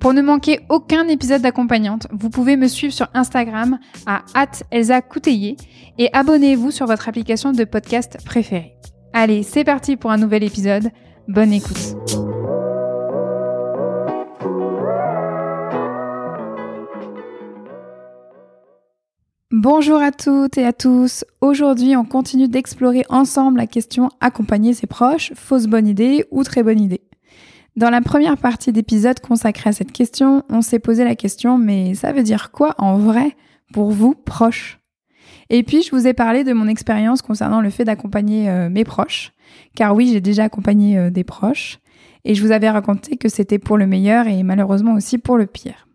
Pour ne manquer aucun épisode d'accompagnante, vous pouvez me suivre sur Instagram à Elsa et abonnez-vous sur votre application de podcast préférée. Allez, c'est parti pour un nouvel épisode. Bonne écoute. Bonjour à toutes et à tous. Aujourd'hui, on continue d'explorer ensemble la question accompagner ses proches, fausse bonne idée ou très bonne idée. Dans la première partie d'épisode consacrée à cette question, on s'est posé la question mais ça veut dire quoi en vrai pour vous proches? Et puis je vous ai parlé de mon expérience concernant le fait d'accompagner euh, mes proches, car oui, j'ai déjà accompagné euh, des proches, et je vous avais raconté que c'était pour le meilleur et malheureusement aussi pour le pire.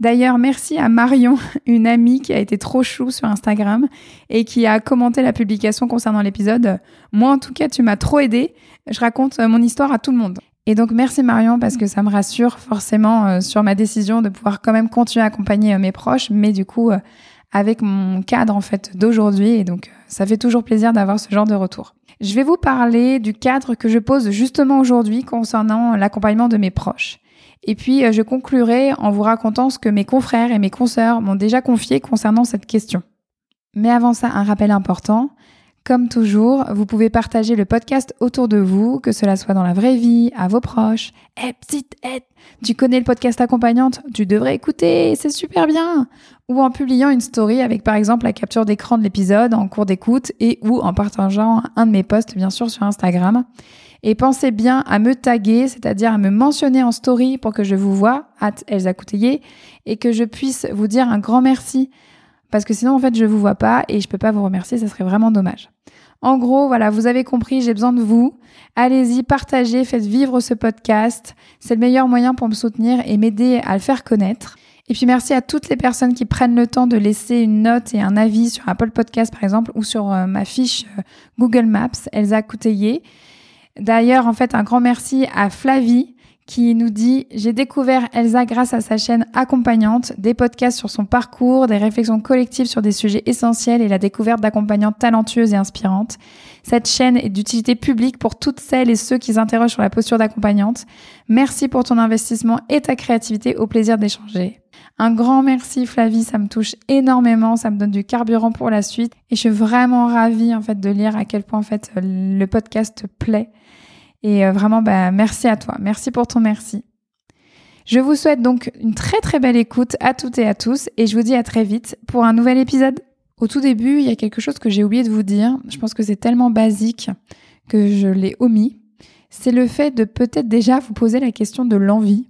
D'ailleurs, merci à Marion, une amie qui a été trop chou sur Instagram et qui a commenté la publication concernant l'épisode. Moi, en tout cas, tu m'as trop aidé. Je raconte euh, mon histoire à tout le monde. Et donc, merci Marion parce que ça me rassure forcément euh, sur ma décision de pouvoir quand même continuer à accompagner euh, mes proches, mais du coup, avec mon cadre en fait d'aujourd'hui. Et donc, ça fait toujours plaisir d'avoir ce genre de retour. Je vais vous parler du cadre que je pose justement aujourd'hui concernant l'accompagnement de mes proches. Et puis, euh, je conclurai en vous racontant ce que mes confrères et mes consoeurs m'ont déjà confié concernant cette question. Mais avant ça, un rappel important. Comme toujours, vous pouvez partager le podcast autour de vous, que cela soit dans la vraie vie, à vos proches. Eh, petite, eh, tu connais le podcast accompagnante, tu devrais écouter, c'est super bien. Ou en publiant une story avec par exemple la capture d'écran de l'épisode en cours d'écoute et ou en partageant un de mes posts bien sûr sur Instagram. Et pensez bien à me taguer, c'est-à-dire à me mentionner en story pour que je vous vois, at Elsa Couteillé, et que je puisse vous dire un grand merci. Parce que sinon, en fait, je vous vois pas et je peux pas vous remercier, ça serait vraiment dommage. En gros, voilà, vous avez compris, j'ai besoin de vous. Allez-y, partagez, faites vivre ce podcast. C'est le meilleur moyen pour me soutenir et m'aider à le faire connaître. Et puis merci à toutes les personnes qui prennent le temps de laisser une note et un avis sur Apple Podcast par exemple ou sur euh, ma fiche euh, Google Maps, Elsa Couteillé. D'ailleurs, en fait, un grand merci à Flavie qui nous dit J'ai découvert Elsa grâce à sa chaîne accompagnante, des podcasts sur son parcours, des réflexions collectives sur des sujets essentiels et la découverte d'accompagnantes talentueuses et inspirantes. Cette chaîne est d'utilité publique pour toutes celles et ceux qui s'interrogent sur la posture d'accompagnante. Merci pour ton investissement et ta créativité. Au plaisir d'échanger. Un grand merci Flavie, ça me touche énormément, ça me donne du carburant pour la suite et je suis vraiment ravie en fait de lire à quel point en fait le podcast te plaît et euh, vraiment, bah, merci à toi. Merci pour ton merci. Je vous souhaite donc une très très belle écoute à toutes et à tous et je vous dis à très vite pour un nouvel épisode. Au tout début, il y a quelque chose que j'ai oublié de vous dire. Je pense que c'est tellement basique que je l'ai omis. C'est le fait de peut-être déjà vous poser la question de l'envie.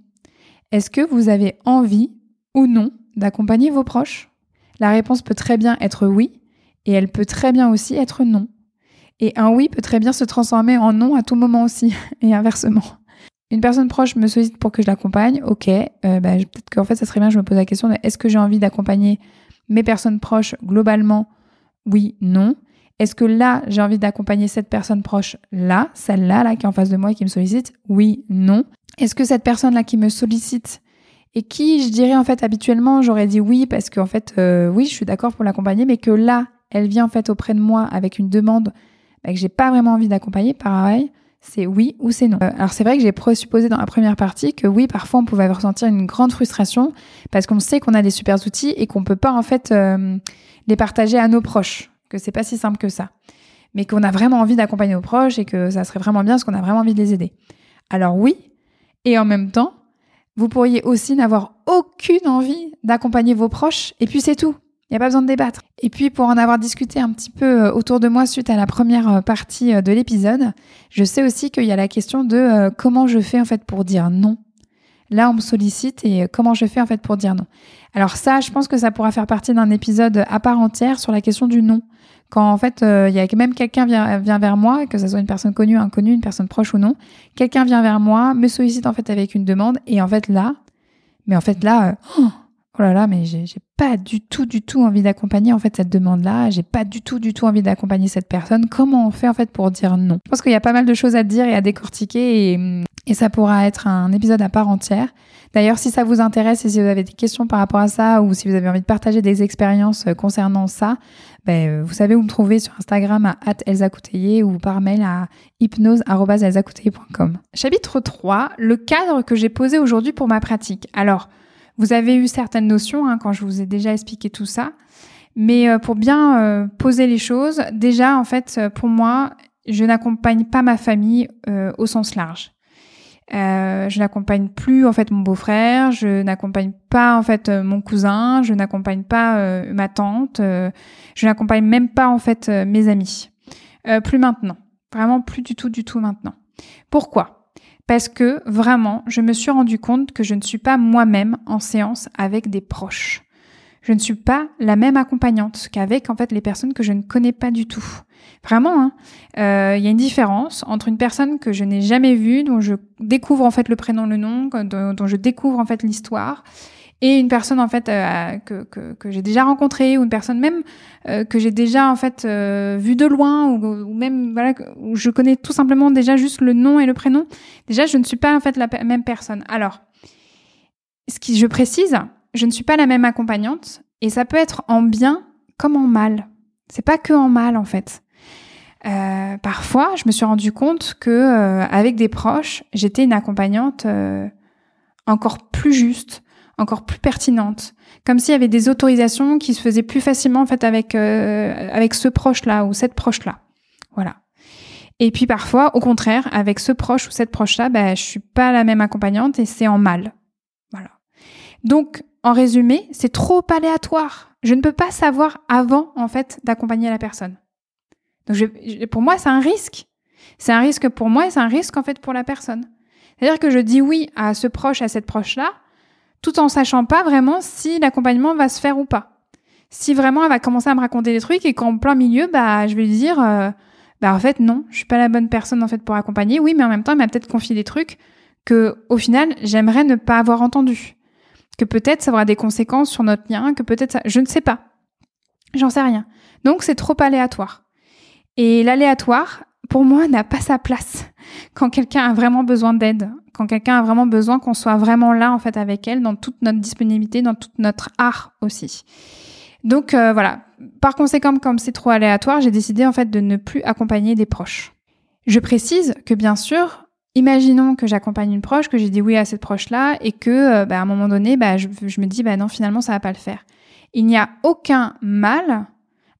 Est-ce que vous avez envie ou non d'accompagner vos proches? La réponse peut très bien être oui et elle peut très bien aussi être non. Et un oui peut très bien se transformer en non à tout moment aussi, et inversement. Une personne proche me sollicite pour que je l'accompagne, ok, euh, bah, peut-être qu'en fait ça serait bien que je me pose la question de est-ce que j'ai envie d'accompagner mes personnes proches globalement Oui, non? Est-ce que là, j'ai envie d'accompagner cette personne proche là, celle-là, là, qui est en face de moi et qui me sollicite Oui, non? Est-ce que cette personne-là qui me sollicite et qui, je dirais en fait habituellement, j'aurais dit oui parce qu'en fait, euh, oui, je suis d'accord pour l'accompagner, mais que là, elle vient en fait auprès de moi avec une demande que j'ai pas vraiment envie d'accompagner, pareil, c'est oui ou c'est non. Euh, alors c'est vrai que j'ai présupposé dans la première partie que oui, parfois on pouvait ressentir une grande frustration parce qu'on sait qu'on a des super outils et qu'on peut pas en fait euh, les partager à nos proches, que c'est pas si simple que ça. Mais qu'on a vraiment envie d'accompagner nos proches et que ça serait vraiment bien parce qu'on a vraiment envie de les aider. Alors oui, et en même temps, vous pourriez aussi n'avoir aucune envie d'accompagner vos proches et puis c'est tout. Il n'y a pas besoin de débattre. Et puis pour en avoir discuté un petit peu autour de moi suite à la première partie de l'épisode, je sais aussi qu'il y a la question de comment je fais en fait pour dire non. Là, on me sollicite et comment je fais en fait pour dire non. Alors ça, je pense que ça pourra faire partie d'un épisode à part entière sur la question du non. Quand en fait, euh, il y a même quelqu'un vient, vient vers moi, que ce soit une personne connue, inconnue, une personne proche ou non, quelqu'un vient vers moi, me sollicite en fait avec une demande, et en fait là, mais en fait là, euh, oh, oh là là, mais j'ai pas du tout, du tout envie d'accompagner en fait cette demande-là. J'ai pas du tout, du tout envie d'accompagner cette personne. Comment on fait en fait pour dire non? Je pense qu'il y a pas mal de choses à dire et à décortiquer et, et ça pourra être un épisode à part entière. D'ailleurs, si ça vous intéresse et si vous avez des questions par rapport à ça ou si vous avez envie de partager des expériences euh, concernant ça, ben, euh, vous savez où me trouver sur Instagram à @elsacouteiller ou par mail à hypnose@elsacouteiller.com. Chapitre 3, le cadre que j'ai posé aujourd'hui pour ma pratique. Alors, vous avez eu certaines notions hein, quand je vous ai déjà expliqué tout ça. Mais euh, pour bien euh, poser les choses, déjà, en fait, euh, pour moi, je n'accompagne pas ma famille au sens large. je n'accompagne plus en fait mon beau-frère, je n'accompagne pas en fait mon cousin, je n'accompagne pas ma tante, je n'accompagne même pas en fait mes amis. plus maintenant, vraiment plus du tout du tout maintenant. Pourquoi? Parce que vraiment, je me suis rendu compte que je ne suis pas moi-même en séance avec des proches. Je ne suis pas la même accompagnante qu'avec en fait les personnes que je ne connais pas du tout. Vraiment, hein. euh, il y a une différence entre une personne que je n'ai jamais vue, dont je découvre en fait le prénom, le nom, dont je découvre en fait l'histoire, et une personne en fait euh, que, que, que j'ai déjà rencontrée ou une personne même euh, que j'ai déjà en fait euh, vue de loin ou, ou, même voilà où je connais tout simplement déjà juste le nom et le prénom déjà je ne suis pas en fait la même personne. Alors ce qui je précise je ne suis pas la même accompagnante et ça peut être en bien comme en mal. C'est pas que en mal en fait. Parfois je me suis rendu compte que avec des proches j'étais une accompagnante encore plus juste encore plus pertinente, comme s'il y avait des autorisations qui se faisaient plus facilement en fait avec euh, avec ce proche là ou cette proche là. Voilà. Et puis parfois, au contraire, avec ce proche ou cette proche là, ben, je suis pas la même accompagnante et c'est en mal. Voilà. Donc, en résumé, c'est trop aléatoire. Je ne peux pas savoir avant en fait d'accompagner la personne. Donc, je, pour moi, c'est un risque. C'est un risque pour moi et c'est un risque en fait pour la personne. C'est-à-dire que je dis oui à ce proche, à cette proche là, tout en sachant pas vraiment si l'accompagnement va se faire ou pas. Si vraiment elle va commencer à me raconter des trucs et qu'en plein milieu, bah, je vais lui dire, euh, bah, en fait, non, je suis pas la bonne personne, en fait, pour accompagner. Oui, mais en même temps, elle m'a peut-être confié des trucs que, au final, j'aimerais ne pas avoir entendu. Que peut-être ça aura des conséquences sur notre lien, que peut-être ça, je ne sais pas. J'en sais rien. Donc, c'est trop aléatoire. Et l'aléatoire, pour moi, n'a pas sa place quand quelqu'un a vraiment besoin d'aide, quand quelqu'un a vraiment besoin qu'on soit vraiment là en fait avec elle dans toute notre disponibilité, dans toute notre art aussi. Donc euh, voilà. Par conséquent, comme c'est trop aléatoire, j'ai décidé en fait de ne plus accompagner des proches. Je précise que bien sûr, imaginons que j'accompagne une proche, que j'ai dit oui à cette proche-là et que euh, bah, à un moment donné, bah, je, me dis bah non finalement ça va pas le faire. Il n'y a aucun mal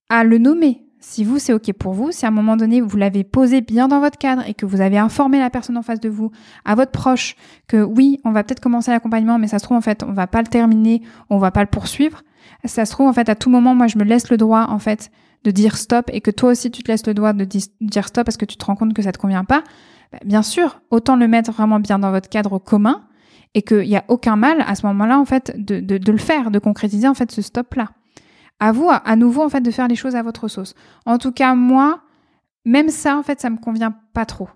à le nommer, si vous, c'est OK pour vous, si à un moment donné, vous l'avez posé bien dans votre cadre et que vous avez informé la personne en face de vous, à votre proche, que oui, on va peut-être commencer l'accompagnement, mais ça se trouve, en fait, on va pas le terminer, on va pas le poursuivre. Ça se trouve, en fait, à tout moment, moi, je me laisse le droit, en fait, de dire stop et que toi aussi, tu te laisses le droit de dire stop parce que tu te rends compte que ça te convient pas. Bah, bien sûr, autant le mettre vraiment bien dans votre cadre commun et qu'il n'y a aucun mal à ce moment-là, en fait, de, le faire, de concrétiser, en fait, ce stop-là à vous, à, nouveau, en fait, de faire les choses à votre sauce. En tout cas, moi, même ça, en fait, ça me convient pas trop.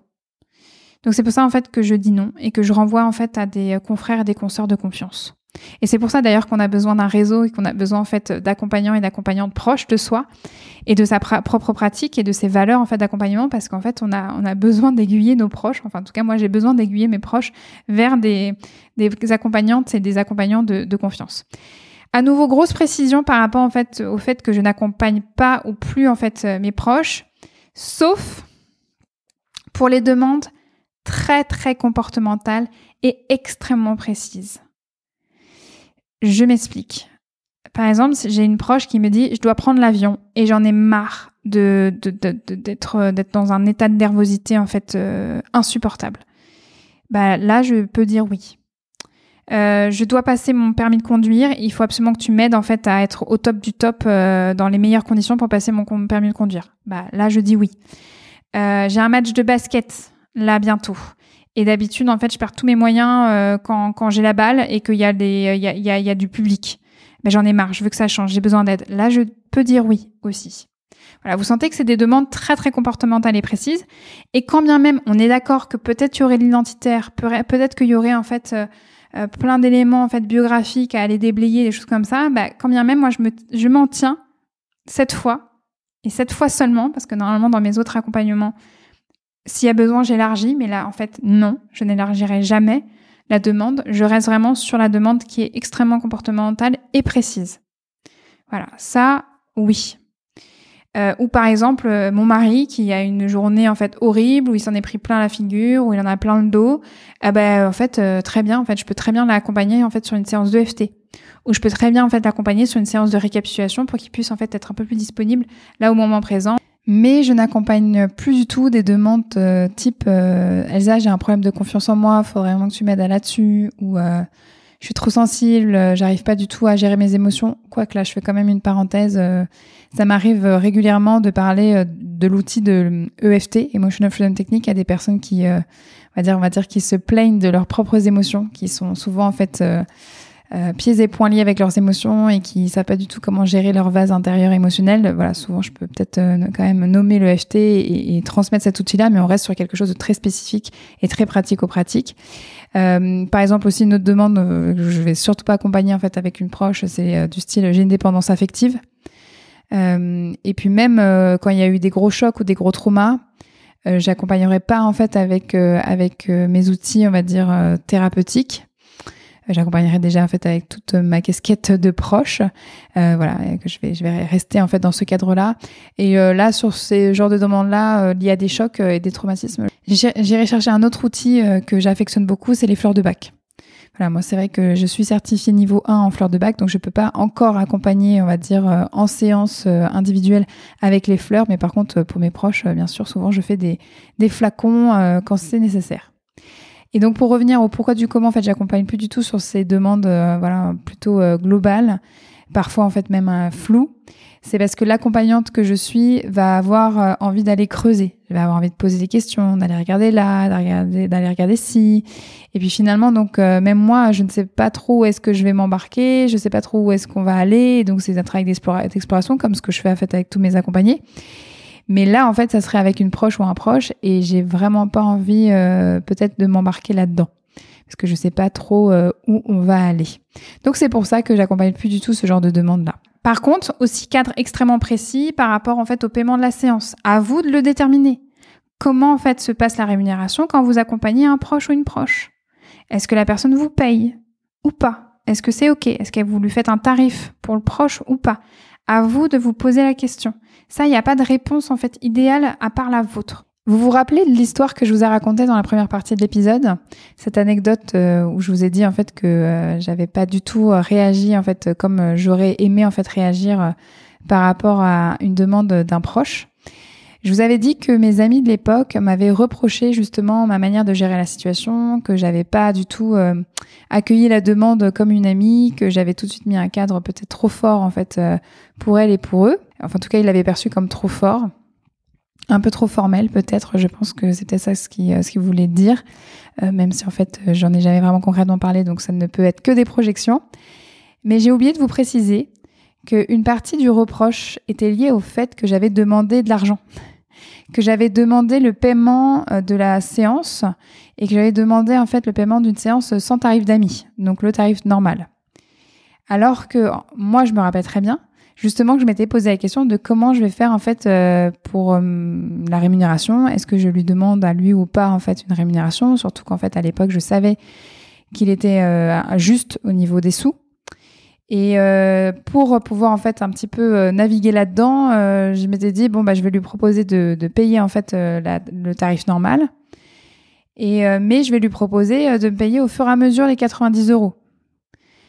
Donc c'est pour ça, en fait, que je dis non et que je renvoie, en fait, à des confrères et des consoeurs de confiance. Et c'est pour ça, d'ailleurs, qu'on a besoin d'un réseau et qu'on a besoin, en fait, d'accompagnants et d'accompagnantes proches de soi et de sa propre pratique et de ses valeurs, en fait, d'accompagnement parce qu'en fait, on a, on a besoin d'aiguiller nos proches. Enfin, en tout cas, moi, j'ai besoin d'aiguiller mes proches vers des, accompagnantes et des accompagnants de confiance. À nouveau, grosse précision par rapport en fait au fait que je n'accompagne pas ou plus en fait euh, mes proches, sauf pour les demandes très très comportementales et extrêmement précises. Je m'explique. Par exemple, j'ai une proche qui me dit je dois prendre l'avion et j'en ai marre de d'être d'être dans un état de nervosité en fait euh, insupportable. Bah là, je peux dire oui. Euh, je dois passer mon permis de conduire. Il faut absolument que tu m'aides en fait à être au top du top euh, dans les meilleures conditions pour passer mon permis de conduire. Bah là, je dis oui. Euh, j'ai un match de basket là bientôt. Et d'habitude, en fait, je perds tous mes moyens quand, quand j'ai la balle et qu'il y a des il y a, y, a, y a du public. Mais j'en ai marre. Je veux que ça change. J'ai besoin d'aide. Là, je peux dire oui aussi. Voilà, vous sentez que c'est des demandes très très comportementales et précises. Et quand bien même on est d'accord que peut-être il y aurait l'identitaire, peut-être qu'il y aurait en fait euh, plein d'éléments en fait biographiques à aller déblayer, des choses comme ça, bah, quand bien même moi je me je m'en tiens cette fois et cette fois seulement parce que normalement dans mes autres accompagnements, s'il y a besoin j'élargis, mais là en fait non, je n'élargirai jamais la demande. Je reste vraiment sur la demande qui est extrêmement comportementale et précise. Voilà, ça oui. Euh, ou par exemple, euh, mon mari qui a une journée en fait horrible où il s'en est pris plein la figure, où il en a plein le dos, eh ben en fait euh, très bien, en fait je peux très bien l'accompagner en fait sur une séance de FT, ou je peux très bien en fait l'accompagner sur une séance de récapitulation pour qu'il puisse en fait être un peu plus disponible là au moment présent. Mais je n'accompagne plus du tout des demandes type Elsa j'ai un problème de confiance en moi, faudrait vraiment que tu m'aides là-dessus, ou je suis trop sensible, euh, j'arrive pas du tout à gérer mes émotions. Quoique là, je fais quand même une parenthèse. Euh, ça m'arrive euh, régulièrement de parler de l'outil de EFT, Emotional Freedom Technique, à des personnes qui, on va dire, qui se plaignent de leurs propres émotions, qui sont souvent en fait pieds et poings liés avec leurs émotions et qui savent pas du tout comment gérer leur vase intérieur émotionnel. Voilà, souvent, je peux peut-être quand même nommer l'EFT et, et transmettre cet outil-là, mais on reste sur quelque chose de très spécifique et très pratico-pratique. Euh, par exemple aussi une autre demande euh, que je vais surtout pas accompagner en fait avec une proche, c'est euh, du style j'ai une dépendance affective. et puis même quand il y a eu des gros chocs ou des gros traumas, j'accompagnerai pas en fait avec avec mes outils on va dire thérapeutiques j'accompagnerai déjà en fait avec toute ma casquette de proche. Euh, voilà que je vais je vais rester en fait dans ce cadre là et euh, là sur ces genres de demandes là euh, liées à des chocs et des traumatismes. J'irai chercher un autre outil que j'affectionne beaucoup c'est les fleurs de bac. Voilà, moi c'est vrai que je suis certifiée niveau 1 en fleurs de bac, donc je peux pas encore accompagner, on va dire, en séance individuelle avec les fleurs, mais par contre pour mes proches, bien sûr, souvent je fais des, des flacons quand c'est nécessaire. Et donc pour revenir au pourquoi du comment, en fait, j'accompagne plus du tout sur ces demandes, euh, voilà, plutôt euh, globales, parfois en fait même un flou. C'est parce que l'accompagnante que je suis va avoir euh, envie d'aller creuser, elle va avoir envie de poser des questions, d'aller regarder là, d'aller regarder, d'aller regarder ci. Et puis finalement, donc même moi, je ne sais pas trop où est-ce que je vais m'embarquer, je sais pas trop où est-ce qu'on va aller. donc c'est un travail d'exploration comme ce que je fais en fait avec tous mes accompagnés. Mais là, en fait, ça serait avec une proche ou un proche et j'ai vraiment pas envie euh, peut-être de m'embarquer là-dedans parce que je sais pas trop euh, où on va aller. Donc c'est pour ça que j'accompagne plus du tout ce genre de demande-là. Par contre, aussi cadre extrêmement précis par rapport en fait au paiement de la séance. À vous de le déterminer. Comment en fait se passe la rémunération quand vous accompagnez un proche ou une proche? Est-ce que la personne vous paye ou pas? Est-ce que c'est OK? Est-ce que vous lui faites un tarif pour le proche ou pas? À vous de vous poser la question. Ça, il n'y a pas de réponse en fait idéale à part la vôtre. Vous vous rappelez de l'histoire que je vous ai racontée dans la première partie de l'épisode? Cette anecdote euh, où je vous ai dit en fait que euh, j'avais pas du tout euh, réagi en fait comme j'aurais aimé en fait réagir par rapport à une demande d'un proche. Je vous avais dit que mes amis de l'époque m'avaient reproché justement ma manière de gérer la situation, que j'avais pas du tout accueilli la demande comme une amie, que j'avais tout de suite mis un cadre peut-être trop fort en fait pour elle et pour eux. Enfin, en tout cas, il l'avait perçu comme trop fort, un peu trop formel peut-être. Je pense que c'était ça ce qu'il ce qu'il voulait dire, euh, même si en fait j'en ai jamais vraiment concrètement parlé, donc ça ne peut être que des projections. Mais j'ai oublié de vous préciser qu'une partie du reproche était liée au fait que j'avais demandé de l'argent, que j'avais demandé le paiement euh, de la séance et que j'avais demandé en fait le paiement d'une séance sans tarif d'amis, donc le tarif normal. Alors que moi, je me rappelle très bien justement que je m'étais posé la question de comment je vais faire en fait euh, pour euh, la rémunération. Est-ce que je lui demande à lui ou pas en fait une rémunération? Surtout qu'en fait à l'époque je savais qu'il était juste au niveau des sous. Et pour pouvoir en fait un petit peu naviguer là-dedans, je m'étais dit bon bah je vais lui proposer de, de payer en fait le tarif normal. Et mais je vais lui proposer de me payer au fur et à mesure les 90 euros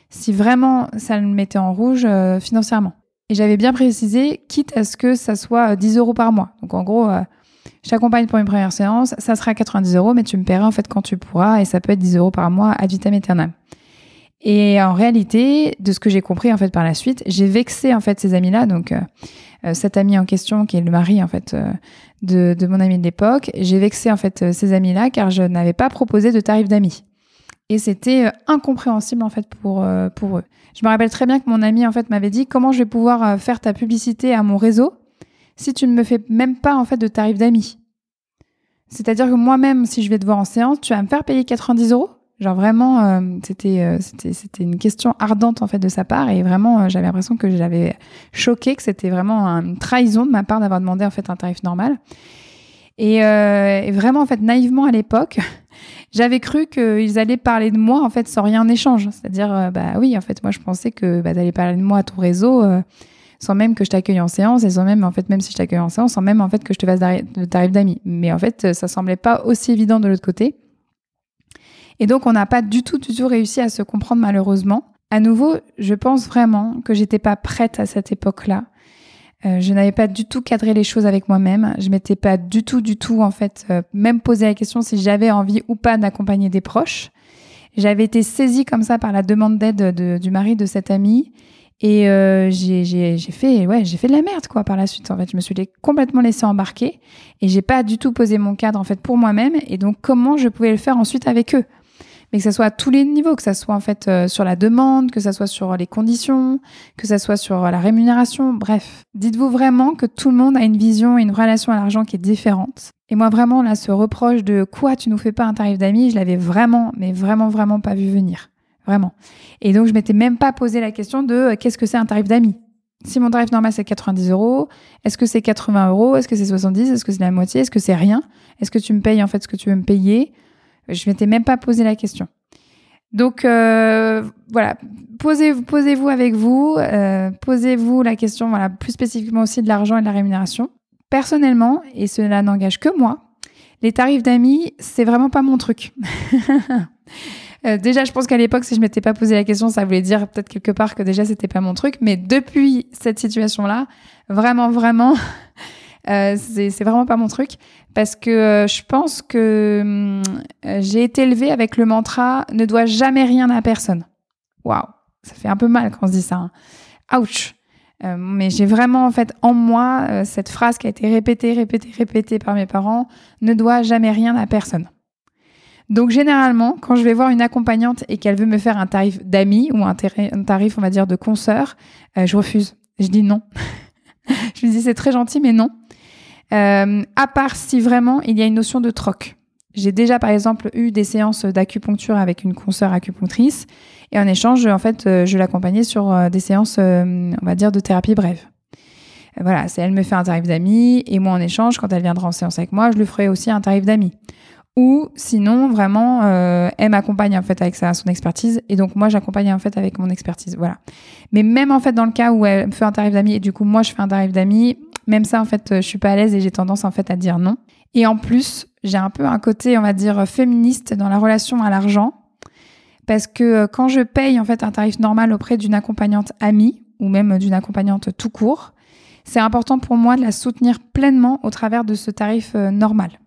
si vraiment ça le mettait en rouge financièrement. Et j'avais bien précisé, quitte à ce que ça soit 10 euh, euros par mois. Donc en gros, euh, je t'accompagne pour une première séance, ça sera 90 euros, mais tu me paieras en fait quand tu pourras, et ça peut être 10 euros par mois ad vitam aeternam. Et en réalité, de ce que j'ai compris en fait par la suite, j'ai vexé en fait ces amis-là. Donc euh, euh, cet ami en question, qui est le mari en fait euh, de, de, mon ami de l'époque, j'ai vexé en fait ces amis-là car je n'avais pas proposé de tarif d'amis. Et c'était incompréhensible en fait pour pour eux. Je me rappelle très bien que mon ami en fait m'avait dit comment je vais pouvoir faire ta publicité à mon réseau si tu ne me fais même pas en fait de tarif d'amis? C'est-à-dire que moi-même, si je vais te voir en séance, tu vas me faire payer 90 euros? Genre vraiment, euh, c'était euh, c'était c'était une question ardente en fait de sa part et vraiment euh, j'avais l'impression que j'avais choqué, que c'était vraiment une trahison de ma part d'avoir demandé en fait un tarif normal. Et, et vraiment en fait naïvement à l'époque, j'avais cru qu'ils allaient parler de moi en fait sans rien en échange. C'est-à-dire bah oui en fait moi je pensais que bah, d'aller parler de moi à ton réseau sans même que je t'accueille en séance et sans même en fait même si je t'accueille en séance sans même en fait que je te fasse de tarif d'amis. Mais en fait ça semblait pas aussi évident de l'autre côté. Et donc, on n'a pas du tout, du tout réussi à se comprendre malheureusement. À nouveau, je pense vraiment que j'étais pas prête à cette époque-là. Euh, je n'avais pas du tout cadré les choses avec moi-même. Je m'étais pas du tout, du tout, en fait, euh, même posé la question si j'avais envie ou pas d'accompagner des proches. J'avais été saisie comme ça par la demande d'aide du mari de cette amie. Et euh, j'ai fait, ouais, j'ai fait de la merde quoi par la suite. En fait, je me suis complètement laissée embarquer et j'ai pas du tout posé mon cadre en fait pour moi-même. Et donc, comment je pouvais le faire ensuite avec eux? Mais que ça soit à tous les niveaux, que ça soit en fait euh, sur la demande, que ça soit sur les conditions, que ça soit sur la rémunération, bref. Dites-vous vraiment que tout le monde a une vision et une relation à l'argent qui est différente. Et moi vraiment là, ce reproche de quoi tu nous fais pas un tarif d'amis, je l'avais vraiment, mais vraiment vraiment pas vu venir, vraiment. Et donc je m'étais même pas posé la question de euh, qu'est-ce que c'est un tarif d'amis? Si mon tarif normal c'est 90 euros, est-ce que c'est 80 euros, est-ce que c'est 70, est-ce que c'est la moitié, est-ce que c'est rien, est-ce que tu me payes en fait ce que tu veux me payer? Je m'étais même pas posé la question. Donc euh, voilà, posez-vous posez avec vous, euh, posez-vous la question voilà plus spécifiquement aussi de l'argent et de la rémunération. Personnellement, et cela n'engage que moi, les tarifs d'amis, c'est vraiment pas mon truc. Euh, déjà, je pense qu'à l'époque, si je m'étais pas posé la question, ça voulait dire peut-être quelque part que déjà c'était pas mon truc. Mais depuis cette situation-là, vraiment, vraiment, euh, c'est vraiment pas mon truc parce que euh, je pense que hum, j'ai été élevée avec le mantra ne dois jamais rien à personne. Waouh, ça fait un peu mal quand on se dit ça. Hein. Ouch. Euh, mais j'ai vraiment en fait en moi cette phrase qui a été répétée, répétée, répétée par mes parents ne doit jamais rien à personne. Donc généralement, quand je vais voir une accompagnante et qu'elle veut me faire un tarif d'amis ou un, tarif, on va dire, de consoeur, je refuse. Je dis non. je lui dis c'est très gentil, mais non. Euh, à part si vraiment il y a une notion de troc. J'ai déjà par exemple eu des séances d'acupuncture avec une consoeur acupunctrice et en échange, en fait, euh, je l'accompagnais sur euh, des séances, on va dire, de thérapie brève. Voilà, c'est elle me fait un tarif d'amis et moi en échange, quand elle viendra en séance avec moi, je lui ferai aussi un tarif d'amis. Ou sinon, vraiment, elle m'accompagne en fait avec sa, son expertise et donc moi j'accompagne en fait avec mon expertise. Voilà. Mais même en fait dans le cas où elle me fait un tarif d'amis et du coup moi je fais un tarif d'amis, même ça, en fait, je suis pas à l'aise et j'ai tendance, en fait, à dire non. Et en plus, j'ai un peu un côté, on va dire, féministe dans la relation à l'argent. Parce que euh, quand je paye, en fait, un tarif normal auprès d'une accompagnante amie ou même d'une accompagnante tout court, c'est important pour moi de la soutenir pleinement au travers de ce tarif euh, normal.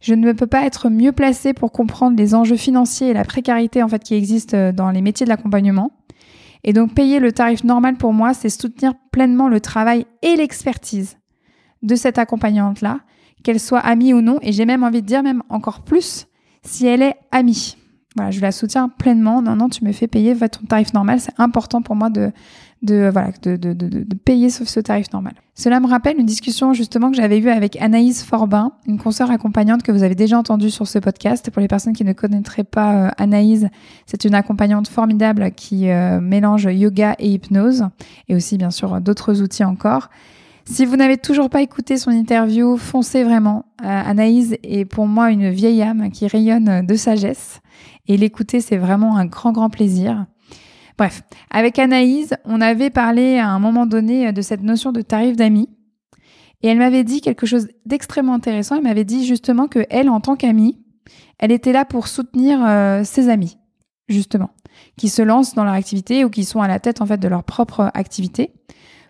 Je ne peux pas être mieux placée pour comprendre les enjeux financiers et la précarité en fait qui existent euh, dans les métiers de l'accompagnement. Et donc payer le tarif normal pour moi, c'est soutenir pleinement le travail et l'expertise de cette accompagnante-là, qu'elle soit amie ou non, et j'ai même envie de dire même encore plus si elle est amie. Voilà, je la soutiens pleinement. Non, non, tu me fais payer ton tarif normal. C'est important pour moi de, de, voilà, de, de, de, de payer ce, ce, tarif normal. Cela me rappelle une discussion justement que j'avais eue avec Anaïs Forbin, une consoeur accompagnante que vous avez déjà entendue sur ce podcast. Pour les personnes qui ne connaîtraient pas euh, Anaïs, c'est une accompagnante formidable qui euh, mélange yoga et hypnose, et aussi bien sûr d'autres outils encore. Si vous n'avez toujours pas écouté son interview, foncez vraiment. Euh, Anaïs est pour moi une vieille âme qui rayonne de sagesse et l'écouter, c'est vraiment un grand, grand plaisir. Bref, avec Anaïs, on avait parlé à un moment donné de cette notion de tarif d'amis. Et elle m'avait dit quelque chose d'extrêmement intéressant. Elle m'avait dit justement que elle, en tant qu'amie, elle était là pour soutenir euh, ses amis, justement, qui se lancent dans leur activité ou qui sont à la tête en fait de leur propre activité.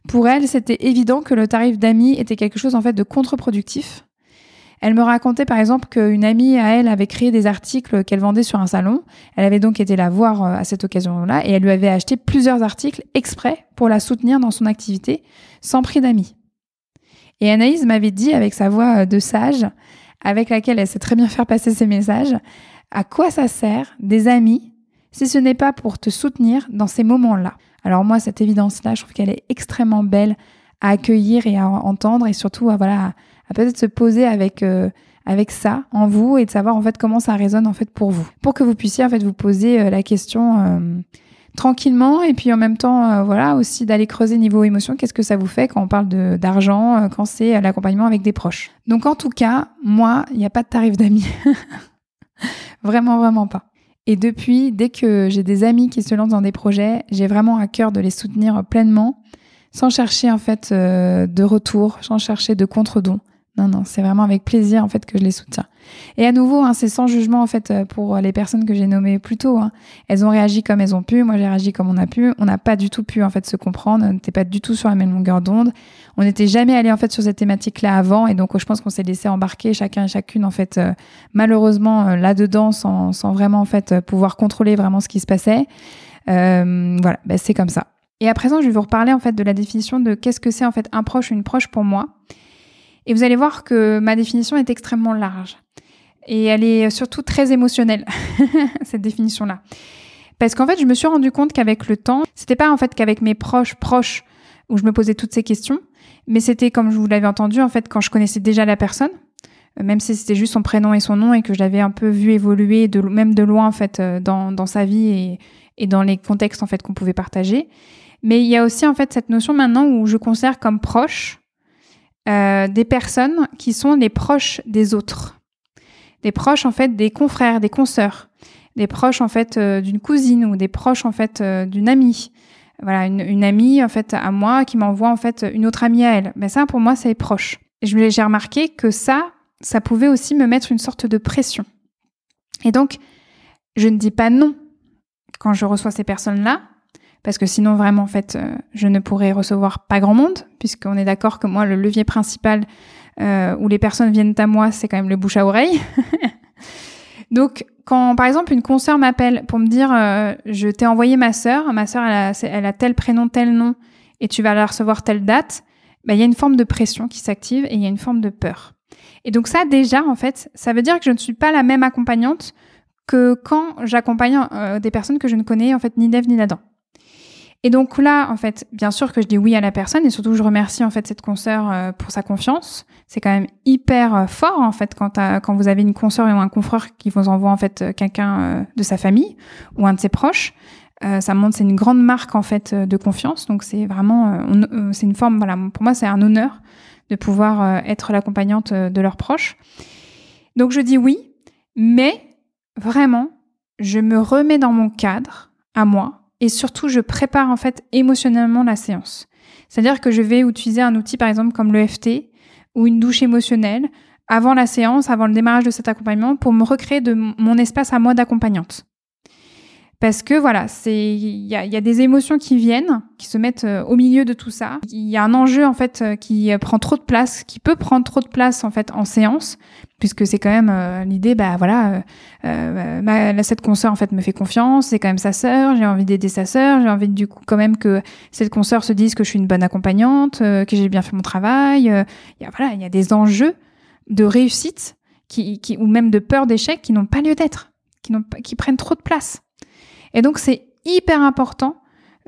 Pour elle, c'était évident que le tarif d'amis était quelque chose en fait de contre-productif Elle me racontait par exemple qu'une amie à elle avait créé des articles qu'elle vendait sur un salon. Elle avait donc été la voir euh, à cette occasion-là et elle lui avait acheté plusieurs articles exprès pour la soutenir dans son activité sans prix d'amis. Et Anaïs m'avait dit avec sa voix euh, de sage, avec laquelle elle sait très bien faire passer ses messages, à quoi ça sert des amis si ce n'est pas pour te soutenir dans ces moments-là? Alors moi, cette évidence-là, je trouve qu'elle est extrêmement belle à accueillir et à entendre et surtout à, voilà, à peut-être se poser avec, euh, avec ça en vous et de savoir en fait comment ça résonne en fait pour vous. Pour que vous puissiez en fait vous poser euh, la question euh, tranquillement et puis en même temps voilà aussi d'aller creuser niveau émotion qu'est-ce que ça vous fait quand on parle de d'argent quand c'est l'accompagnement avec des proches? Donc en tout cas, moi, il n'y a pas de tarif d'amis. vraiment vraiment pas. Et depuis, dès que j'ai des amis qui se lancent dans des projets, j'ai vraiment à cœur de les soutenir pleinement, sans chercher en fait de retour, sans chercher de contre-don. Non, non, c'est vraiment avec plaisir en fait que je les soutiens. Et à nouveau, hein, c'est sans jugement en fait euh, pour les personnes que j'ai nommées plus tôt. Hein. Elles ont réagi comme elles ont pu, moi j'ai réagi comme on a pu. On n'a pas du tout pu en fait se comprendre, on n'était pas du tout sur la même longueur d'onde. On n'était jamais allé en fait sur cette thématique-là avant, et donc je pense qu'on s'est laissé embarquer chacun et chacune en fait euh, malheureusement euh, là-dedans sans, vraiment en fait pouvoir contrôler vraiment ce qui se passait. voilà, ben, c'est comme ça. Et à présent, je vais vous reparler en fait de la définition de qu'est-ce que c'est en fait un proche ou une proche pour moi. Et vous allez voir que ma définition est extrêmement large. Et elle est surtout très émotionnelle, cette définition-là. Parce qu'en fait, je me suis rendu compte qu'avec le temps, c'était pas en fait qu'avec mes proches proches où je me posais toutes ces questions, mais c'était comme je vous l'avais entendu en fait quand je connaissais déjà la personne, euh, même si c'était juste son prénom et son nom et que je l'avais un peu vu évoluer de même de loin en fait euh, dans, dans sa vie et, et dans les contextes en fait qu'on pouvait partager. Mais il y a aussi en fait cette notion maintenant où je considère comme proche euh, des personnes qui sont les proches des autres. Des proches, en fait, des confrères, des consoeurs. Des proches, en fait, euh, d'une cousine ou des proches, en fait, euh, d'une amie. Voilà, une, amie, en fait, à moi qui m'envoie, en fait, une autre amie à elle. Mais ça, pour moi, c'est proche. J'ai remarqué que ça, ça pouvait aussi me mettre une sorte de pression. Et donc, je ne dis pas non quand je reçois ces personnes-là, parce que sinon vraiment en fait euh, je ne pourrais recevoir pas grand monde puisqu'on est d'accord que moi le levier principal euh, où les personnes viennent à moi c'est quand même le bouche à oreille. Donc quand par exemple une consoeur m'appelle pour me dire euh, je t'ai envoyé ma sœur, ma sœur elle a, tel prénom tel nom et tu vas la recevoir telle date, bah, il y a une forme de pression qui s'active et il y a une forme de peur. Et donc ça déjà en fait ça veut dire que je ne suis pas la même accompagnante que quand j'accompagne des personnes que je ne connais en fait ni d'Ève ni d'Adam. Et donc là, en fait, bien sûr que je dis oui à la personne et surtout je remercie en fait cette consoeur euh, pour sa confiance. C'est quand même hyper euh, fort en fait quand, quand vous avez une consoeur ou un confrère qui vous envoie en fait euh, quelqu'un de sa famille ou un de ses proches. ça montre c'est une grande marque en fait de confiance. Donc c'est vraiment c'est une forme voilà pour moi c'est un honneur de pouvoir être l'accompagnante de leurs proches. Donc je dis oui, mais vraiment je me remets dans mon cadre à moi et surtout je prépare en fait émotionnellement la séance. C'est-à-dire que je vais utiliser un outil par exemple comme l'EFT ou une douche émotionnelle avant la séance, avant le démarrage de cet accompagnement pour me recréer de mon espace à moi d'accompagnante parce que voilà, c'est il y a, y a, des émotions qui viennent, qui se mettent euh, au milieu de tout ça. Il y a un enjeu en fait euh, qui prend trop de place, qui peut prendre trop de place en fait en séance, puisque c'est quand même euh, l'idée, bah voilà, euh, ma, cette consoeur en fait me fait confiance, c'est quand même sa sœur, j'ai envie d'aider sa sœur, j'ai envie du coup quand même que cette consoeur se dise que je suis une bonne accompagnante, que j'ai bien fait mon travail. Il y a voilà, il y a des enjeux de réussite qui, qui ou même de peur d'échec qui n'ont pas lieu d'être, qui n'ont qui prennent trop de place. Et donc c'est hyper important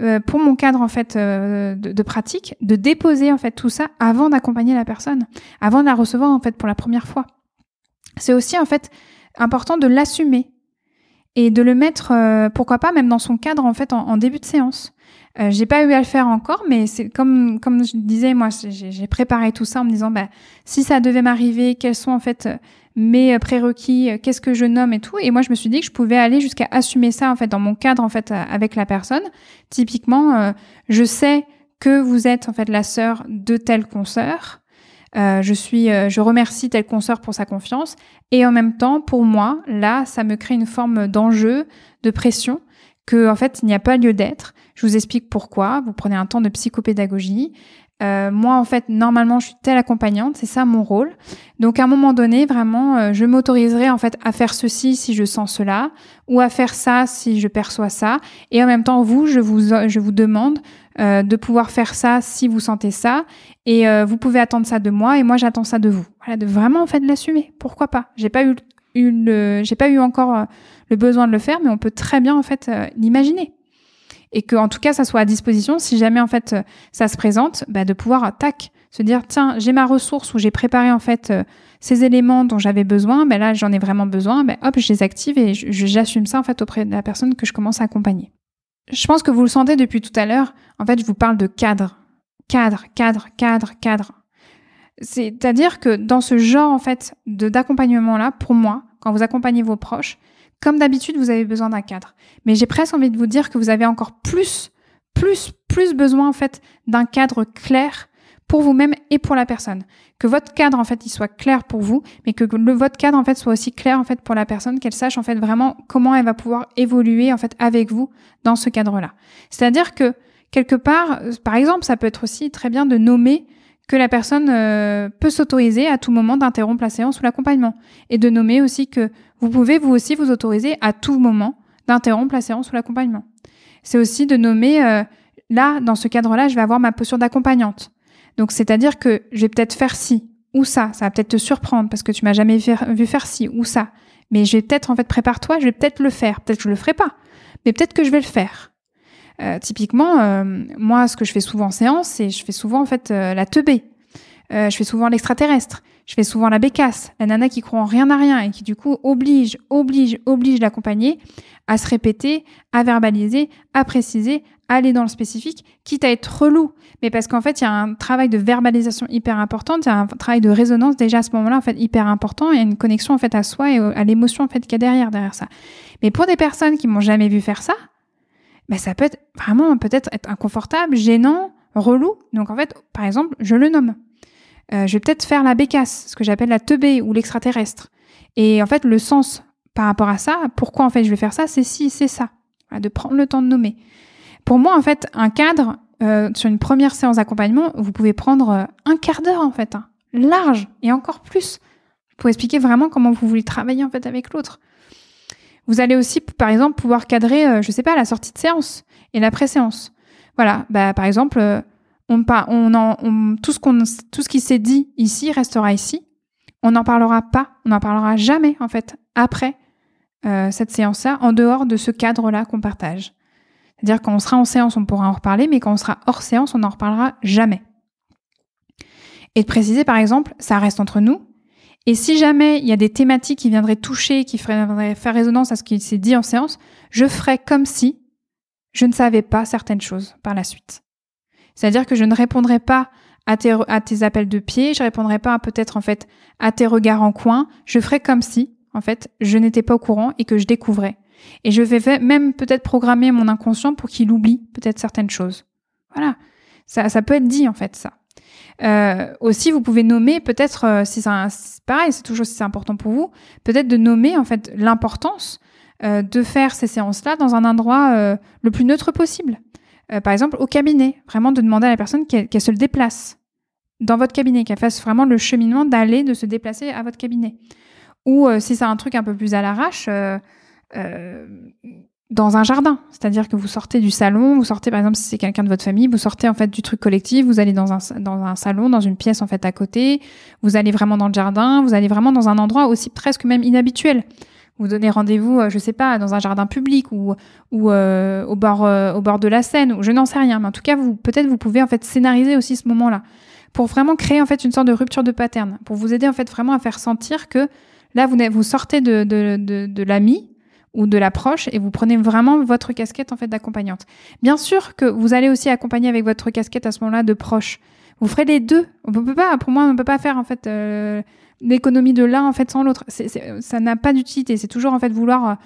euh, pour mon cadre en fait euh, de, pratique de déposer en fait tout ça avant d'accompagner la personne, avant de la recevoir en fait pour la première fois. C'est aussi en fait important de l'assumer et de le mettre euh, pourquoi pas même dans son cadre en fait en, début de séance. j'ai pas eu à le faire encore, mais c'est comme comme je disais moi, j'ai préparé tout ça en me disant bah si ça devait m'arriver, quels sont en fait mes euh, prérequis, euh, qu'est-ce que je nomme et tout. Et moi, je me suis dit que je pouvais aller jusqu'à assumer ça en fait dans mon cadre en fait euh, avec la personne. Typiquement, je sais que vous êtes en fait la sœur de tel consoeur. je suis, je remercie tel consoeur pour sa confiance. Et en même temps, pour moi, là, ça me crée une forme d'enjeu, de pression que en fait il n'y a pas lieu d'être. Je vous explique pourquoi. Vous prenez un temps de psychopédagogie. Euh, moi, en fait, normalement, je suis telle accompagnante, c'est ça mon rôle. Donc, à un moment donné, vraiment, euh, je m'autoriserai en fait à faire ceci si je sens cela, ou à faire ça si je perçois ça. Et en même temps, vous, je vous, je vous demande euh, de pouvoir faire ça si vous sentez ça, et vous pouvez attendre ça de moi, et moi, j'attends ça de vous. Voilà, de vraiment en fait l'assumer. Pourquoi pas? J'ai pas eu, eu j'ai pas eu encore le besoin de le faire, mais on peut très bien en fait l'imaginer et que en tout cas ça soit à disposition si jamais en fait euh, ça se présente, bah, de pouvoir tac se dire tiens j'ai ma ressource ou j'ai préparé en fait euh, ces éléments dont j'avais besoin, ben là j'en ai vraiment besoin, ben hop je les active et j'assume ça en fait auprès de la personne que je commence à accompagner. Je pense que vous le sentez depuis tout à l'heure. En fait je vous parle de cadre, cadre, cadre, cadre, cadre. C'est-à-dire que dans ce genre en fait de d'accompagnement là, pour moi, quand vous accompagnez vos proches, comme d'habitude, vous avez besoin d'un cadre. Mais j'ai presque envie de vous dire que vous avez encore plus, plus, plus besoin en fait d'un cadre clair pour vous-même et pour la personne. Que votre cadre en fait il soit clair pour vous, mais que le, votre cadre en fait soit aussi clair en fait pour la personne, qu'elle sache en fait vraiment comment elle va pouvoir évoluer en fait avec vous dans ce cadre-là. C'est-à-dire que quelque part, euh, par exemple, ça peut être aussi très bien de nommer que la personne euh, peut s'autoriser à tout moment d'interrompre la séance ou l'accompagnement. Et de nommer aussi que vous pouvez vous aussi vous autoriser à tout moment d'interrompre la séance ou l'accompagnement. C'est aussi de nommer, euh, là, dans ce cadre-là, je vais avoir ma posture d'accompagnante. Donc, c'est-à-dire que je vais peut-être faire ci ou ça. Ça va peut-être te surprendre parce que tu m'as jamais vu faire ci ou ça. Mais je vais peut-être, en fait, prépare-toi, je vais peut-être le faire. Peut-être que je le ferai pas. Mais peut-être que je vais le faire. Euh, typiquement, euh, moi, ce que je fais souvent en séance, c'est je fais souvent en fait euh, la teubée. je fais souvent l'extraterrestre. Je fais souvent la bécasse, la nana qui croit en rien à rien et qui du coup oblige, oblige, oblige l'accompagner à se répéter, à verbaliser, à préciser, à aller dans le spécifique, quitte à être relou. Mais parce qu'en fait, il y a un travail de verbalisation hyper important, il y a un travail de résonance déjà à ce moment-là en fait hyper important, il y a une connexion en fait à soi et à l'émotion en fait qu'il y a derrière derrière ça. Mais pour des personnes qui m'ont jamais vu faire ça, ben ça peut être vraiment peut-être être inconfortable, gênant, relou. Donc en fait, par exemple, je le nomme. Euh, je vais peut-être faire la bécasse, ce que j'appelle la teubée ou l'extraterrestre. Et en fait, le sens par rapport à ça, pourquoi en fait je vais faire ça, c'est si, c'est ça. de prendre le temps de nommer. Pour moi, en fait, un cadre euh, sur une première séance d'accompagnement, vous pouvez prendre euh, un quart d'heure en fait, hein, large et encore plus pour expliquer vraiment comment vous voulez travailler en fait avec l'autre. Vous allez aussi, par exemple, pouvoir cadrer, euh, je sais pas, la sortie de séance et la pré-séance. Voilà, bah, par exemple, euh, tout, ce tout ce qui s'est dit ici restera ici. On n'en parlera pas, on n'en parlera jamais, en fait, après euh, cette séance-là, en dehors de ce cadre-là qu'on partage. C'est-à-dire quand on sera en séance, on pourra en reparler, mais quand on sera hors séance, on n'en reparlera jamais. Et de préciser, par exemple, ça reste entre nous, et si jamais il y a des thématiques qui viendraient toucher, qui feraient faire résonance à ce qui s'est dit en séance, je ferais comme si je ne savais pas certaines choses par la suite. C'est-à-dire que je ne répondrai pas à tes, appels de pied, je répondrai pas peut-être en fait à tes regards en coin, je ferai comme si en fait je n'étais pas au courant et que je découvrais. Et je vais même peut-être programmer mon inconscient pour qu'il oublie peut-être certaines choses. Voilà, ça peut être dit en fait ça. Euh, aussi, vous pouvez nommer peut-être, euh, si c'est pareil, c'est toujours si c'est important pour vous, peut-être de nommer en fait l'importance euh, de faire ces séances-là dans un endroit le plus neutre possible. Par exemple, au cabinet, vraiment de demander à la personne qu'elle se le déplace dans votre cabinet, qu'elle fasse vraiment le cheminement d'aller, de se déplacer à votre cabinet. Ou si c'est un truc un peu plus à l'arrache, dans un jardin. C'est-à-dire que vous sortez du salon, vous sortez, par exemple, si c'est quelqu'un de votre famille, vous sortez en fait du truc collectif, vous allez dans un, dans un salon, dans une pièce en fait à côté, vous allez vraiment dans le jardin, vous allez vraiment dans un endroit aussi presque même inhabituel. Vous donnez rendez-vous, euh, je sais pas, dans un jardin public ou, ou euh, au, bord, euh, au bord de la Seine, ou je n'en sais rien. Mais en tout cas, vous peut-être vous pouvez en fait scénariser aussi ce moment-là pour vraiment créer en fait une sorte de rupture de pattern, pour vous aider en fait vraiment à faire sentir que là vous, vous sortez de, de, de, de l'ami, ou de l'approche et vous prenez vraiment votre casquette en fait d'accompagnante. Bien sûr que vous allez aussi accompagner avec votre casquette à ce moment-là de proche. Vous ferez les deux. On peut pas, pour moi, on ne peut pas faire en fait euh, l'économie de l'un en fait sans l'autre. Ça n'a pas d'utilité. C'est toujours en fait vouloir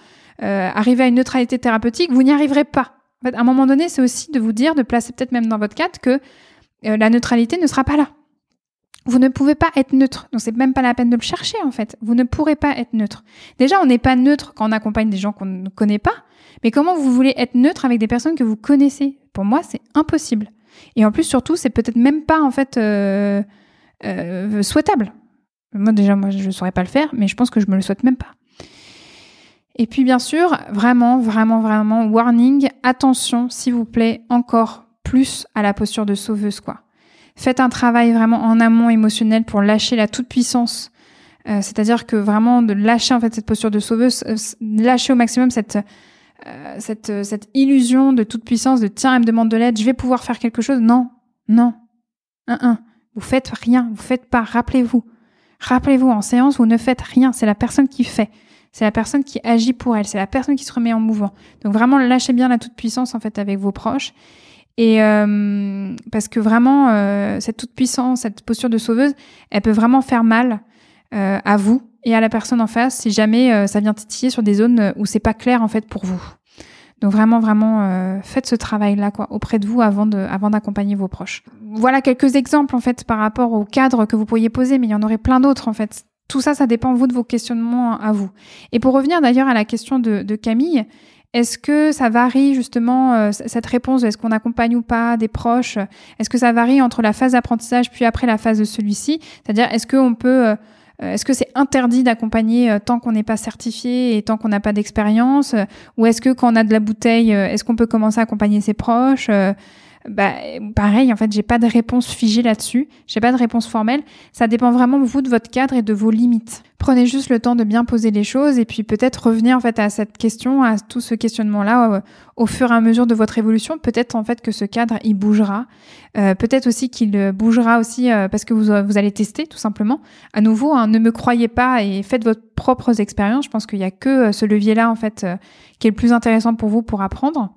euh, arriver à une neutralité thérapeutique. Vous n'y arriverez pas. En fait, à un moment donné, c'est aussi de vous dire, de placer peut-être même dans votre cadre que euh, la neutralité ne sera pas là. Vous ne pouvez pas être neutre. Donc c'est même pas la peine de le chercher en fait. Vous ne pourrez pas être neutre. Déjà, on n'est pas neutre quand on accompagne des gens qu'on ne connaît pas. Mais comment vous voulez être neutre avec des personnes que vous connaissez? Pour moi, c'est impossible. Et en plus, surtout, c'est peut-être même pas en fait souhaitable. Moi déjà, moi je ne saurais pas le faire, mais je pense que je me le souhaite même pas. Et puis bien sûr, vraiment, vraiment, vraiment, warning, attention, s'il vous plaît, encore plus à la posture de sauveuse, quoi. Faites un travail vraiment en amont émotionnel pour lâcher la toute-puissance. Euh, c'est-à-dire que vraiment de lâcher en fait cette posture de sauveuse, euh, lâcher au maximum cette, euh, cette, cette illusion de toute-puissance, de tiens, elle me demande de l'aide, je vais pouvoir faire quelque chose. Non, non, un, un. Vous faites rien, vous faites pas, rappelez-vous. Rappelez-vous, en séance, vous ne faites rien, c'est la personne qui fait. C'est la personne qui agit pour elle, c'est la personne qui se remet en mouvement. Donc vraiment, lâchez bien la toute-puissance en fait avec vos proches. Et euh, parce que vraiment, euh, cette toute-puissance, cette posture de sauveuse, elle peut vraiment faire mal euh, à vous et à la personne en face si jamais ça vient titiller sur des zones où c'est pas clair en fait pour vous. Donc vraiment, vraiment, faites ce travail-là quoi auprès de vous avant de, avant d'accompagner vos proches. Voilà quelques exemples en fait par rapport au cadre que vous pourriez poser, mais il y en aurait plein d'autres en fait tout ça, ça dépend, vous, de vos questionnements à vous. Et pour revenir d'ailleurs à la question de, Camille, est-ce que ça varie justement euh, cette réponse Est-ce qu'on accompagne ou pas des proches? Est-ce que ça varie entre la phase d'apprentissage puis après la phase de celui-ci? C'est-à-dire, est-ce qu'on peut, euh, est-ce que c'est interdit d'accompagner euh, tant qu'on n'est pas certifié et tant qu'on n'a pas d'expérience? Ou est-ce que quand on a de la bouteille, est-ce qu'on peut commencer à accompagner ses proches bah, pareil, en fait, j'ai pas de réponse figée là-dessus. J'ai pas de réponse formelle. Ça dépend vraiment vous de votre cadre et de vos limites. Prenez juste le temps de bien poser les choses et puis peut-être revenir en fait à cette question, à tout ce questionnement-là euh, au fur et à mesure de votre évolution. Peut-être en fait que ce cadre il bougera. Euh, peut-être aussi qu'il bougera aussi euh, parce que vous, vous allez tester tout simplement. À nouveau, hein, ne me croyez pas et faites votre propres expériences. Je pense qu'il y a que ce levier-là en fait qui est le plus intéressant pour vous pour apprendre.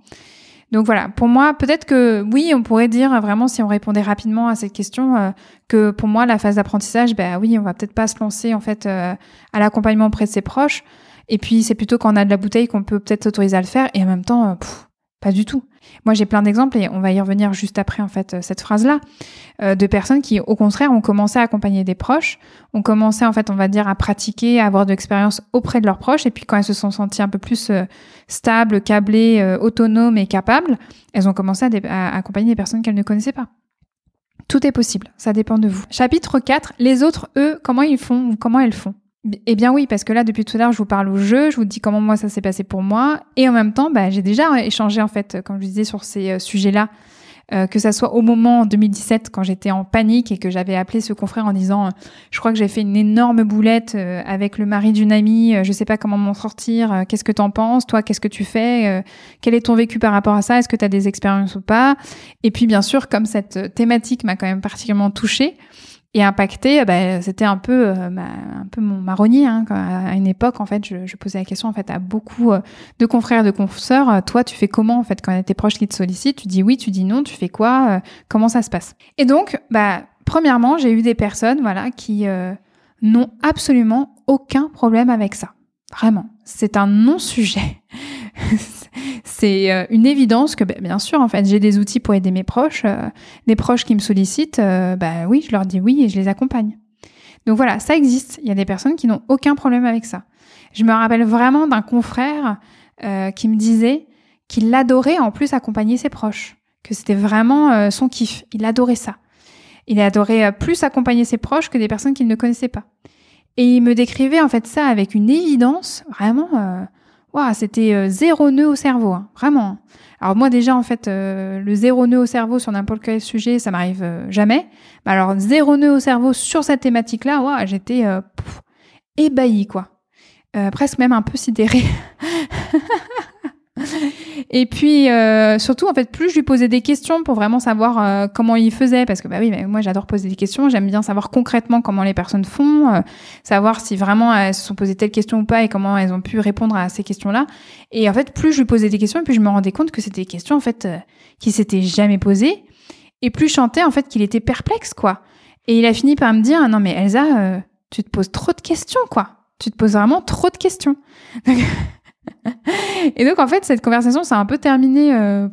Donc voilà, pour moi, peut-être que oui, on pourrait dire vraiment si on répondait rapidement à cette question euh, que pour moi la phase d'apprentissage, ben oui, on va peut-être pas se lancer en fait euh, à l'accompagnement auprès de ses proches. Et puis c'est plutôt quand on a de la bouteille qu'on peut peut-être s'autoriser à le faire. Et en même temps, euh, pas du tout. Moi, j'ai plein d'exemples et on va y revenir juste après en fait cette phrase-là euh, de personnes qui, au contraire, ont commencé à accompagner des proches, ont commencé en fait, on va dire, à pratiquer, à avoir de l'expérience auprès de leurs proches et puis quand elles se sont senties un peu plus euh, stables, câblées, euh, autonomes et capables, elles ont commencé à, à accompagner des personnes qu'elles ne connaissaient pas. Tout est possible, ça dépend de vous. Chapitre 4, les autres, eux, comment ils font ou comment elles font? Eh bien oui, parce que là, depuis tout à l'heure, je vous parle au jeu, je vous dis comment moi ça s'est passé pour moi, et en même temps, bah, j'ai déjà échangé en fait, comme je disais, sur ces euh, sujets-là, euh, que ça soit au moment en 2017 quand j'étais en panique et que j'avais appelé ce confrère en disant, euh, je crois que j'ai fait une énorme boulette avec le mari d'une amie, je sais pas comment m'en sortir, qu'est-ce que t'en penses, toi, qu'est-ce que tu fais, quel est ton vécu par rapport à ça, est-ce que tu as des expériences ou pas, et puis bien sûr, comme cette thématique m'a quand même particulièrement touchée et impacté, bah, c'était un peu, euh, un peu mon marronnier. Hein, à une époque, en fait, je, posais la question en fait à beaucoup euh, de confrères, de confesseurs. Euh, toi, tu fais comment en fait quand il y a tes proches qui te sollicitent? Tu dis oui, tu dis non, tu fais quoi Comment ça se passe? Et donc, bah, premièrement, j'ai eu des personnes, voilà, qui n'ont absolument aucun problème avec ça. Vraiment, c'est un non-sujet. C'est euh, une évidence que, ben, bien sûr, en fait, j'ai des outils pour aider mes proches. Euh, des proches qui me sollicitent, bah oui, je leur dis oui et je les accompagne. Donc voilà, ça existe. Il y a des personnes qui n'ont aucun problème avec ça. Je me rappelle vraiment d'un confrère qui me disait qu'il adorait en plus accompagner ses proches, que c'était vraiment son kiff. Il adorait ça. Il adorait plus accompagner ses proches que des personnes qu'il ne connaissait pas. Et il me décrivait en fait ça avec une évidence vraiment c'était euh, zéro nœud au cerveau, hein, vraiment. Alors moi déjà en fait euh, le zéro nœud au cerveau sur n'importe quel sujet ça m'arrive euh, jamais. Mais alors zéro nœud au cerveau sur cette thématique-là, ouais, j'étais ébahie quoi, presque même un peu sidérée. Et puis euh, surtout en fait plus je lui posais des questions pour vraiment savoir euh, comment il faisait parce que bah oui mais moi j'adore poser des questions j'aime bien savoir concrètement comment les personnes font euh, savoir si vraiment elles se sont posées telle question ou pas et comment elles ont pu répondre à ces questions là et en fait plus je lui posais des questions plus je me rendais compte que c'était des questions en fait qui s'étaient jamais posées. Et plus je chantais en fait qu'il était perplexe quoi. Et il a fini par me dire non mais Elsa tu te poses trop de questions quoi. Tu te poses vraiment trop de questions et donc, en fait, cette conversation s'est un peu terminée euh,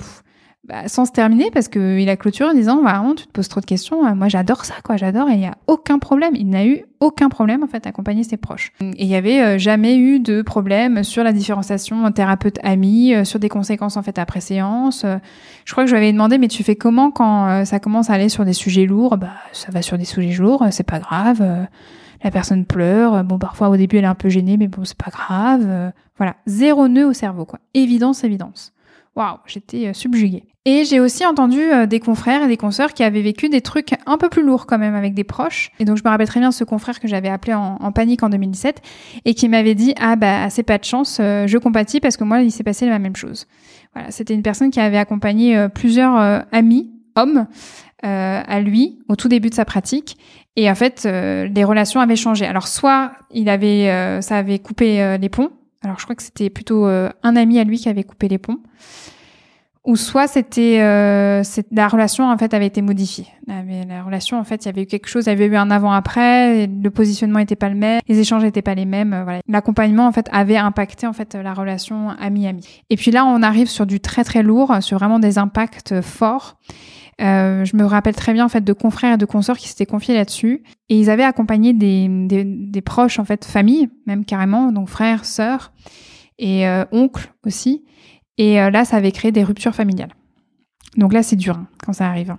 bah, sans se terminer parce qu'il a clôturé en disant bah, vraiment tu te poses trop de questions moi j'adore ça quoi j'adore et il y a aucun problème. Il n'a eu aucun problème en fait à accompagner ses proches. Et il y avait euh, jamais eu de problème sur la différenciation thérapeute ami euh, sur des conséquences en fait après séance. Euh, je crois que je lui avais demandé mais tu fais comment quand ça commence à aller sur des sujets lourds? Bah ça va sur des sujets lourds c'est pas grave la personne pleure bon parfois au début elle est un peu gênée mais bon c'est pas grave voilà. Zéro nœud au cerveau quoi. Évidence évidence. Waouh j'étais subjuguée. Et j'ai aussi entendu euh, des confrères et des consoeurs qui avaient vécu des trucs un peu plus lourds quand même avec des proches. Et donc je me rappelle très bien ce confrère que j'avais appelé en, panique en 2017 et qui m'avait dit ah bah c'est pas de chance, euh, je compatis parce que moi il s'est passé la même chose. Voilà, c'était une personne qui avait accompagné euh, plusieurs amis hommes à lui au tout début de sa pratique et en fait les relations avaient changé. Alors soit il avait ça avait coupé les ponts. Alors je crois que c'était plutôt un ami à lui qui avait coupé les ponts ou soit c'était euh, la relation en fait avait été modifiée. La, relation en fait, il y avait eu quelque chose, il y avait eu un avant-après, le positionnement n'était pas le même, les échanges n'étaient pas les mêmes. L'accompagnement en fait avait impacté en fait la relation ami-ami. Et puis là, on arrive sur du très très lourd, sur vraiment des impacts forts. Euh, je me rappelle très bien en fait de confrères et de consorts qui s'étaient confiés là-dessus et ils avaient accompagné des, des, des, proches en fait famille même carrément donc frères sœurs et euh, oncles aussi et euh, là, ça avait créé des ruptures familiales. Donc là, c'est dur hein, quand ça arrive.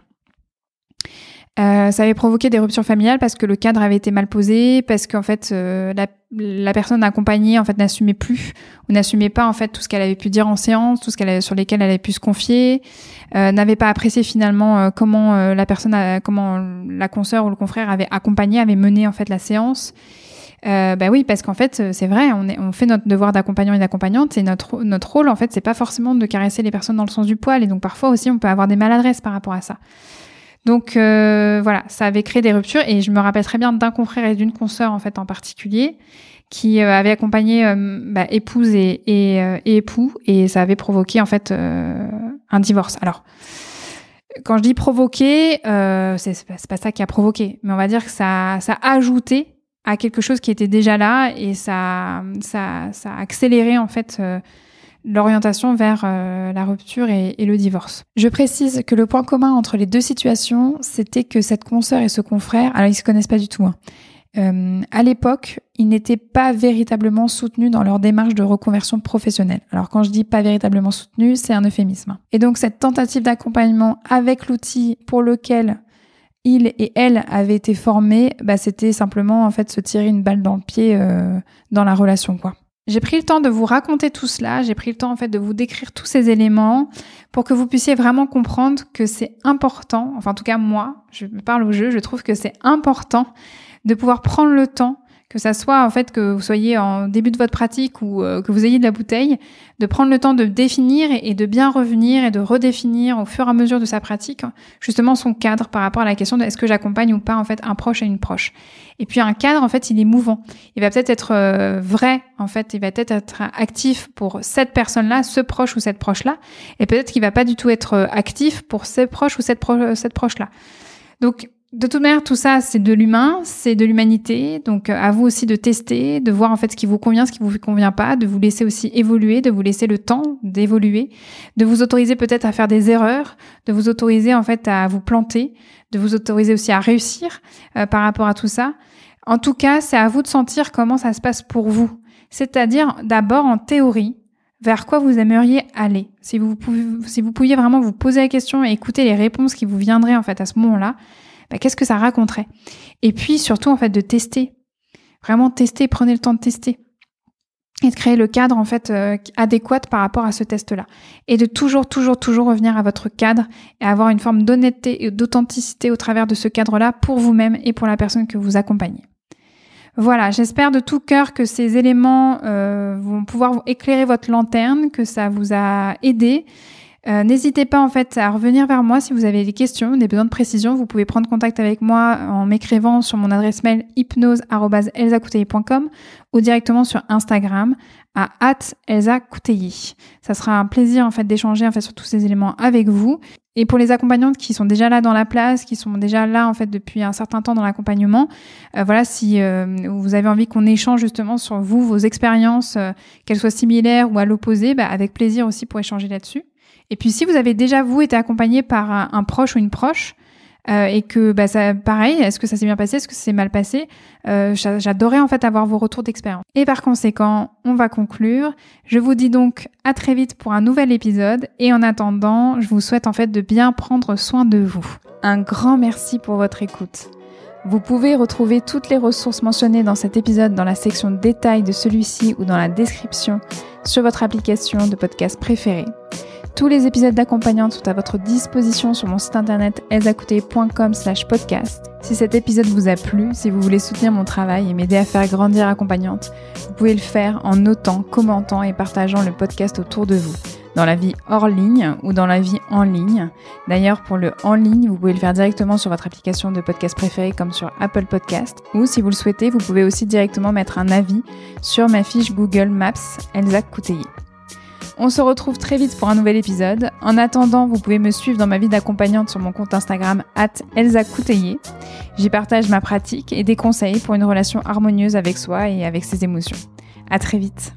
Euh, ça avait provoqué des ruptures familiales parce que le cadre avait été mal posé, parce qu'en fait euh, la, personne accompagnée en fait n'assumait plus ou n'assumait pas en fait tout ce qu'elle avait pu dire en séance, tout ce qu'elle sur lesquels elle avait pu se confier, n'avait pas apprécié finalement comment la personne, comment la consoeur ou le confrère avait accompagné, avait mené en fait la séance. Euh, bah oui, parce qu'en fait, euh, c'est vrai, on, est, on fait notre devoir d'accompagnant et d'accompagnante, et notre, notre rôle, en fait, c'est pas forcément de caresser les personnes dans le sens du poil, et donc parfois aussi, on peut avoir des maladresses par rapport à ça. Donc euh, voilà, ça avait créé des ruptures, et je me rappelle très bien d'un confrère et d'une consoeur, en fait, en particulier, qui euh, avait accompagné euh, bah, épouse et, et, et, époux, et ça avait provoqué, en fait, un divorce. Alors, quand je dis provoquer, euh, c'est pas, pas ça qui a provoqué, mais on va dire que ça, ça a ajouté à quelque chose qui était déjà là et ça, ça, ça a accéléré en fait euh, l'orientation vers euh, la rupture et, le divorce. Je précise que le point commun entre les deux situations, c'était que cette consoeur et ce confrère, alors ils se connaissent pas du tout. Hein, euh, à l'époque, ils n'étaient pas véritablement soutenus dans leur démarche de reconversion professionnelle. Alors quand je dis pas véritablement soutenus, c'est un euphémisme. Et donc cette tentative d'accompagnement avec l'outil pour lequel il et elle avaient été formés, bah, c'était simplement en fait se tirer une balle dans le pied euh, dans la relation quoi. J'ai pris le temps de vous raconter tout cela, j'ai pris le temps en fait de vous décrire tous ces éléments pour que vous puissiez vraiment comprendre que c'est important, enfin en tout cas moi, je parle au jeu, je trouve que c'est important de pouvoir prendre le temps que ça soit en fait que vous soyez en début de votre pratique ou euh, que vous ayez de la bouteille, de prendre le temps de définir et, de bien revenir et de redéfinir au fur et à mesure de sa pratique justement son cadre par rapport à la question de est-ce que j'accompagne ou pas en fait un proche et une proche. Et puis un cadre en fait il est mouvant, il va peut-être être, euh, vrai en fait, il va peut-être être actif pour cette personne-là, ce proche ou cette proche-là, et peut-être qu'il va pas du tout être euh, actif pour ce proche ou cette, cette proche-là. Donc de toute manière, tout ça, c'est de l'humain, c'est de l'humanité. Donc, euh, à vous aussi de tester, de voir en fait ce qui vous convient, ce qui vous convient pas, de vous laisser aussi évoluer, de vous laisser le temps d'évoluer, de vous autoriser peut-être à faire des erreurs, de vous autoriser en fait à vous planter, de vous autoriser aussi à réussir euh, par rapport à tout ça. En tout cas, c'est à vous de sentir comment ça se passe pour vous. C'est-à-dire d'abord en théorie, vers quoi vous aimeriez aller. Si vous, si vous pouviez vraiment vous poser la question et écouter les réponses qui vous viendraient en fait à ce moment-là, bah, qu'est-ce que ça raconterait? Et puis surtout en fait de tester, vraiment tester, prenez le temps de tester. Et de créer le cadre en fait euh, adéquat par rapport à ce test-là. Et de toujours toujours toujours revenir à votre cadre et avoir une forme d'honnêteté et d'authenticité au travers de ce cadre-là pour vous-même et pour la personne que vous accompagnez. Voilà, j'espère de tout cœur que ces éléments euh, vont pouvoir éclairer votre lanterne, que ça vous a aidé euh, n'hésitez pas en fait à revenir vers moi si vous avez des questions, des besoins de précision. Vous pouvez prendre contact avec moi en m'écrivant sur mon adresse mail hypnose.elsacouteilly.com ou directement sur Instagram à Elsa Ça sera un plaisir en fait d'échanger en fait sur tous ces éléments avec vous. Et pour les accompagnantes qui sont déjà là dans la place, qui sont déjà là en fait depuis un certain temps dans l'accompagnement, euh, voilà si euh, vous avez envie qu'on échange justement sur vous, vos expériences, qu'elles soient similaires ou à l'opposé, bah, avec plaisir aussi pour échanger là-dessus. Et puis si vous avez déjà, vous, été accompagné par un, proche ou une proche, euh, et que bah, ça, pareil, est-ce que ça s'est bien passé, est-ce que ça s'est mal passé euh, J'adorais en fait avoir vos retours d'expérience. Et par conséquent, on va conclure. Je vous dis donc à très vite pour un nouvel épisode. Et en attendant, je vous souhaite en fait de bien prendre soin de vous. Un grand merci pour votre écoute. Vous pouvez retrouver toutes les ressources mentionnées dans cet épisode dans la section détails de celui-ci ou dans la description sur votre application de podcast préférée. Tous les épisodes d'accompagnante sont à votre disposition sur mon site internet elzacouté.com slash podcast. Si cet épisode vous a plu, si vous voulez soutenir mon travail et m'aider à faire grandir accompagnante, vous pouvez le faire en notant, commentant et partageant le podcast autour de vous, dans la vie hors ligne ou dans la vie en ligne. D'ailleurs, pour le en ligne, vous pouvez le faire directement sur votre application de podcast préférée comme sur Apple Podcast, ou si vous le souhaitez, vous pouvez aussi directement mettre un avis sur ma fiche Google Maps Elsa. On se retrouve très vite pour un nouvel épisode. En attendant, vous pouvez me suivre dans ma vie d'accompagnante sur mon compte Instagram Elsa J'y partage ma pratique et des conseils pour une relation harmonieuse avec soi et avec ses émotions. À très vite.